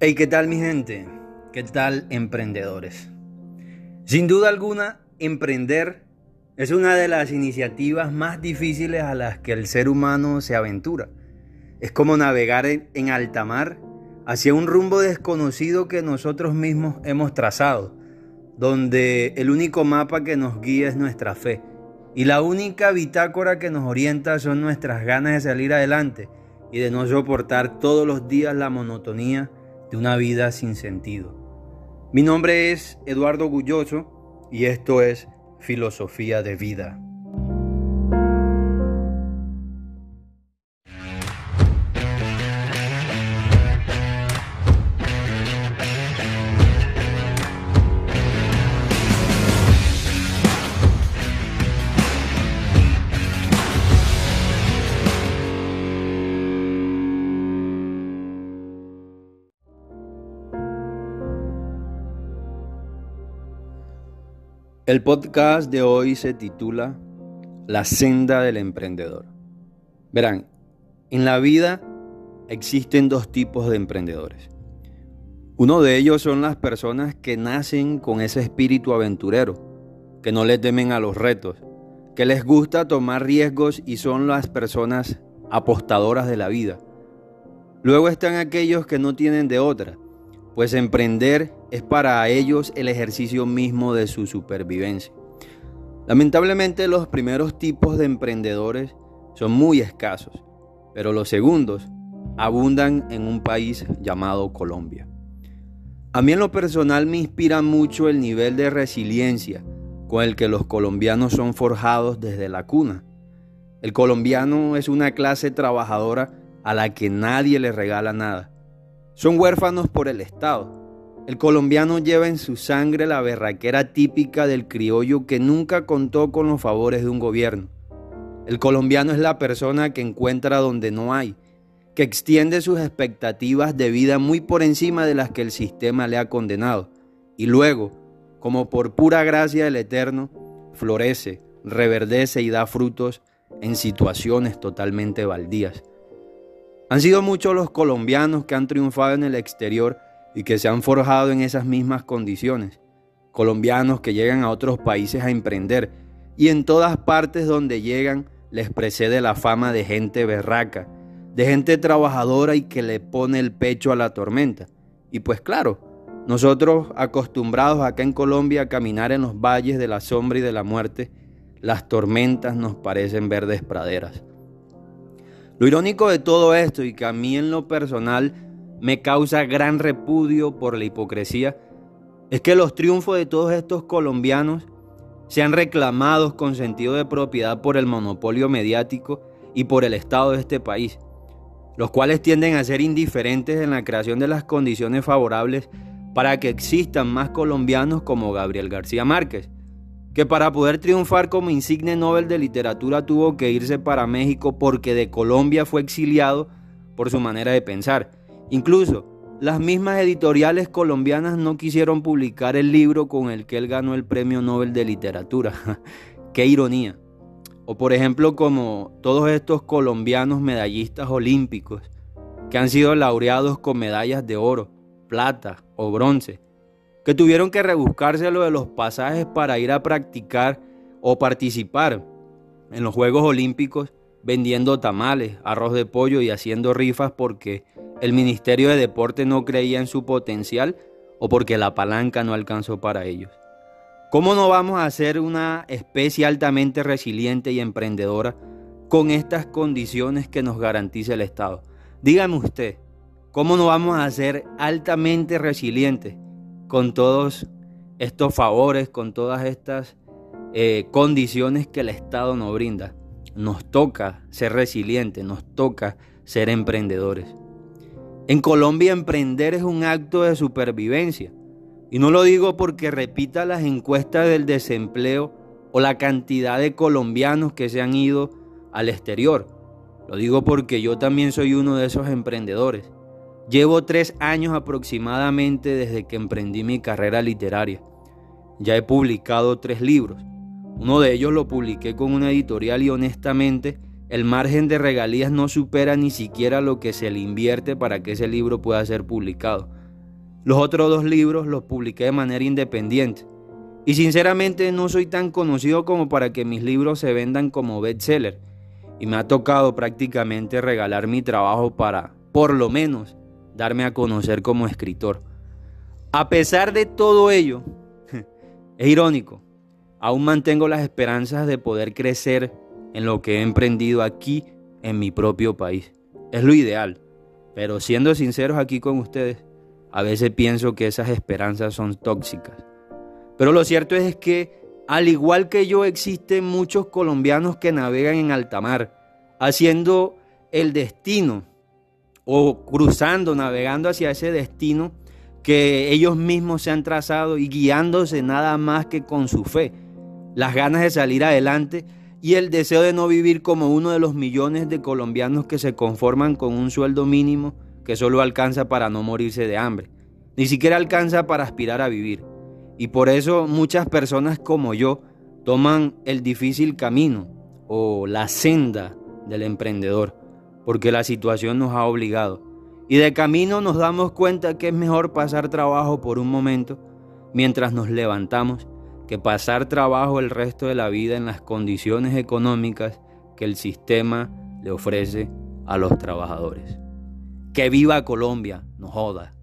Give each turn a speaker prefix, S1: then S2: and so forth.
S1: Hey, ¿qué tal mi gente? ¿Qué tal emprendedores? Sin duda alguna, emprender es una de las iniciativas más difíciles a las que el ser humano se aventura. Es como navegar en alta mar hacia un rumbo desconocido que nosotros mismos hemos trazado, donde el único mapa que nos guía es nuestra fe y la única bitácora que nos orienta son nuestras ganas de salir adelante y de no soportar todos los días la monotonía de una vida sin sentido. Mi nombre es Eduardo Gulloso y esto es Filosofía de Vida. El podcast de hoy se titula La senda del emprendedor. Verán, en la vida existen dos tipos de emprendedores. Uno de ellos son las personas que nacen con ese espíritu aventurero, que no le temen a los retos, que les gusta tomar riesgos y son las personas apostadoras de la vida. Luego están aquellos que no tienen de otra, pues emprender es para ellos el ejercicio mismo de su supervivencia. Lamentablemente los primeros tipos de emprendedores son muy escasos, pero los segundos abundan en un país llamado Colombia. A mí en lo personal me inspira mucho el nivel de resiliencia con el que los colombianos son forjados desde la cuna. El colombiano es una clase trabajadora a la que nadie le regala nada. Son huérfanos por el Estado el colombiano lleva en su sangre la berraquera típica del criollo que nunca contó con los favores de un gobierno. El colombiano es la persona que encuentra donde no hay, que extiende sus expectativas de vida muy por encima de las que el sistema le ha condenado, y luego, como por pura gracia del Eterno, florece, reverdece y da frutos en situaciones totalmente baldías. Han sido muchos los colombianos que han triunfado en el exterior y que se han forjado en esas mismas condiciones. Colombianos que llegan a otros países a emprender y en todas partes donde llegan les precede la fama de gente berraca, de gente trabajadora y que le pone el pecho a la tormenta. Y pues claro, nosotros acostumbrados acá en Colombia a caminar en los valles de la sombra y de la muerte, las tormentas nos parecen verdes praderas. Lo irónico de todo esto y que a mí en lo personal me causa gran repudio por la hipocresía es que los triunfos de todos estos colombianos sean reclamados con sentido de propiedad por el monopolio mediático y por el Estado de este país, los cuales tienden a ser indiferentes en la creación de las condiciones favorables para que existan más colombianos como Gabriel García Márquez, que para poder triunfar como insigne Nobel de Literatura tuvo que irse para México porque de Colombia fue exiliado por su manera de pensar Incluso las mismas editoriales colombianas no quisieron publicar el libro con el que él ganó el Premio Nobel de Literatura. Qué ironía. O por ejemplo como todos estos colombianos medallistas olímpicos que han sido laureados con medallas de oro, plata o bronce, que tuvieron que rebuscarse lo de los pasajes para ir a practicar o participar en los Juegos Olímpicos vendiendo tamales, arroz de pollo y haciendo rifas porque el Ministerio de Deporte no creía en su potencial o porque la palanca no alcanzó para ellos. ¿Cómo no vamos a ser una especie altamente resiliente y emprendedora con estas condiciones que nos garantiza el Estado? Dígame usted, ¿cómo no vamos a ser altamente resilientes con todos estos favores, con todas estas eh, condiciones que el Estado nos brinda? Nos toca ser resilientes, nos toca ser emprendedores. En Colombia emprender es un acto de supervivencia. Y no lo digo porque repita las encuestas del desempleo o la cantidad de colombianos que se han ido al exterior. Lo digo porque yo también soy uno de esos emprendedores. Llevo tres años aproximadamente desde que emprendí mi carrera literaria. Ya he publicado tres libros. Uno de ellos lo publiqué con una editorial y honestamente el margen de regalías no supera ni siquiera lo que se le invierte para que ese libro pueda ser publicado. Los otros dos libros los publiqué de manera independiente. Y sinceramente no soy tan conocido como para que mis libros se vendan como bestseller. Y me ha tocado prácticamente regalar mi trabajo para, por lo menos, darme a conocer como escritor. A pesar de todo ello, es irónico, aún mantengo las esperanzas de poder crecer en lo que he emprendido aquí en mi propio país. Es lo ideal, pero siendo sinceros aquí con ustedes, a veces pienso que esas esperanzas son tóxicas. Pero lo cierto es que, al igual que yo, existen muchos colombianos que navegan en alta mar, haciendo el destino o cruzando, navegando hacia ese destino que ellos mismos se han trazado y guiándose nada más que con su fe, las ganas de salir adelante y el deseo de no vivir como uno de los millones de colombianos que se conforman con un sueldo mínimo que solo alcanza para no morirse de hambre, ni siquiera alcanza para aspirar a vivir. Y por eso muchas personas como yo toman el difícil camino o la senda del emprendedor, porque la situación nos ha obligado. Y de camino nos damos cuenta que es mejor pasar trabajo por un momento mientras nos levantamos que pasar trabajo el resto de la vida en las condiciones económicas que el sistema le ofrece a los trabajadores. Que viva Colombia, no joda.